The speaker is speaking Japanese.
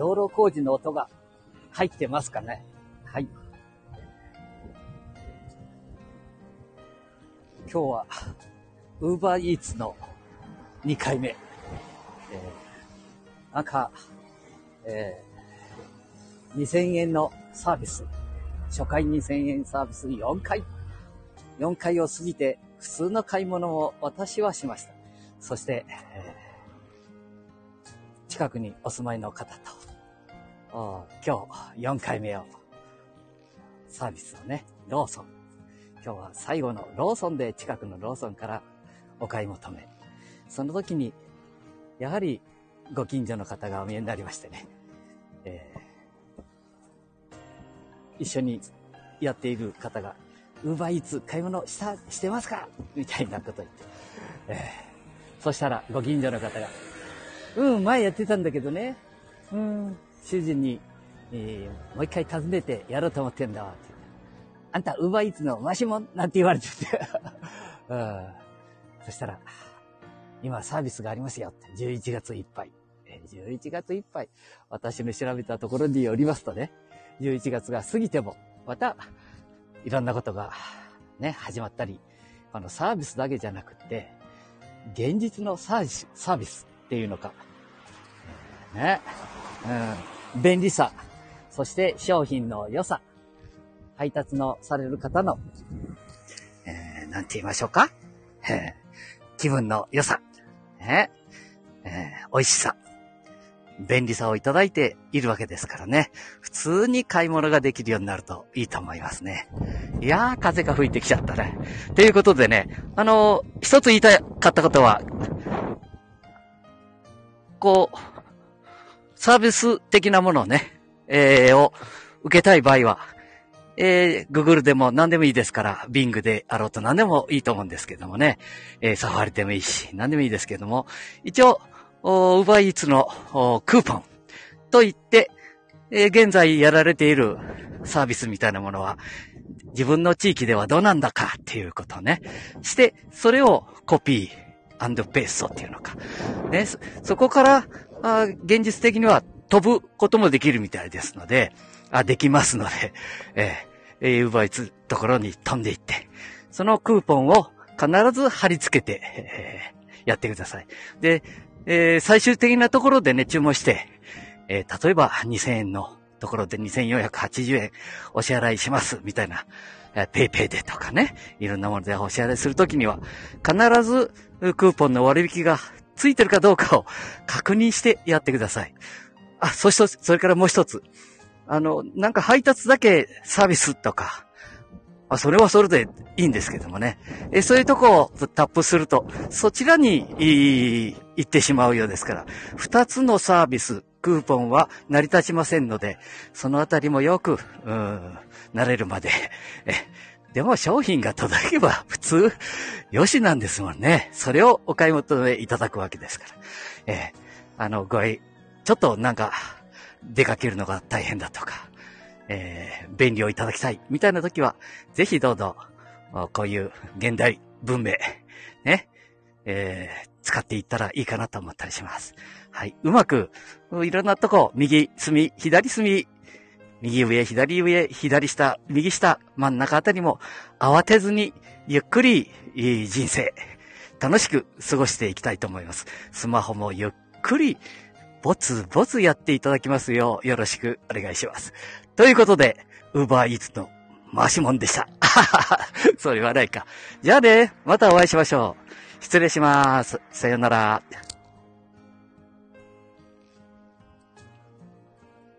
道路工事の音が入ってますかね？はい。今日は、ウーバーイーツの2回目。えー、なんか、えー、2000円のサービス。初回2000円サービス4回。4回を過ぎて普通の買い物を私はしました。そして、えー、近くにお住まいの方と、今日4回目を、サービスをね、ローソン。今日は最後のローソンで近くのローソンからお買い求め。その時に、やはりご近所の方がお見えになりましてね、えー、一緒にやっている方が、ウーバーイーツ買い物した、してますかみたいなこと言って。えー、そしたら、ご近所の方が、うん、前やってたんだけどね。うん、主人に、えー、もう一回訪ねてやろうと思ってんだわ。ってあんた、ウーバーイーツのマシモンなんて言われてて。うん、そしたら、今サービスがありますよって。11月いっぱい。11月いっぱい。私の調べたところによりますとね、11月が過ぎても、また、いろんなことがね、始まったり、このサービスだけじゃなくって、現実のサービス、サービスっていうのか、ね、うん、便利さ、そして商品の良さ、配達のされる方の、えー、なんて言いましょうか、えー、気分の良さ、ね、えー、美味しさ、便利さをいただいているわけですからね。普通に買い物ができるようになるといいと思いますね。いやー、風が吹いてきちゃったね。ということでね、あのー、一つ言いたかったことは、こう、サービス的なものをね、えー、を受けたい場合は、えー、Google でも何でもいいですから、Bing であろうと何でもいいと思うんですけどもね、えー、サファリでもいいし、何でもいいですけども、一応、ウーバーイーツのクーポンといって、えー、現在やられているサービスみたいなものは、自分の地域ではどうなんだかっていうことをね、して、それをコピーペーストっていうのか。ね、そこからあ、現実的には飛ぶこともできるみたいですので、あ、できますので、えー、ウーバーイツところに飛んでいって、そのクーポンを必ず貼り付けて、えー、やってください。で、えー、最終的なところでね、注文して、えー、例えば2000円のところで2480円お支払いします、みたいな、えー、ペイペイでとかね、いろんなものでお支払いするときには、必ずクーポンの割引がついてるかどうかを確認してやってください。あ、そして、それからもう一つ。あの、なんか配達だけサービスとか、まあ、それはそれでいいんですけどもね。えそういうとこをタップすると、そちらに行ってしまうようですから、二つのサービス、クーポンは成り立ちませんので、そのあたりもよく、うん、慣れるまで。えでも商品が届けば普通、よしなんですもんね。それをお買い求めいただくわけですから。えあの、ごい、ちょっとなんか、出かけるのが大変だとか、えー、便利をいただきたい、みたいな時は、ぜひどうぞ、こういう現代文明、ね、えー、使っていったらいいかなと思ったりします。はい。うまく、いろんなとこ、右隅、左隅、右上、左上、左下、右下、真ん中あたりも、慌てずに、ゆっくり、いい人生、楽しく過ごしていきたいと思います。スマホもゆっくり、ぼつぼつやっていただきますよう、よろしくお願いします。ということで、ウーバーイーツの回しもんでした。それはないか。じゃあね、またお会いしましょう。失礼します。さよなら。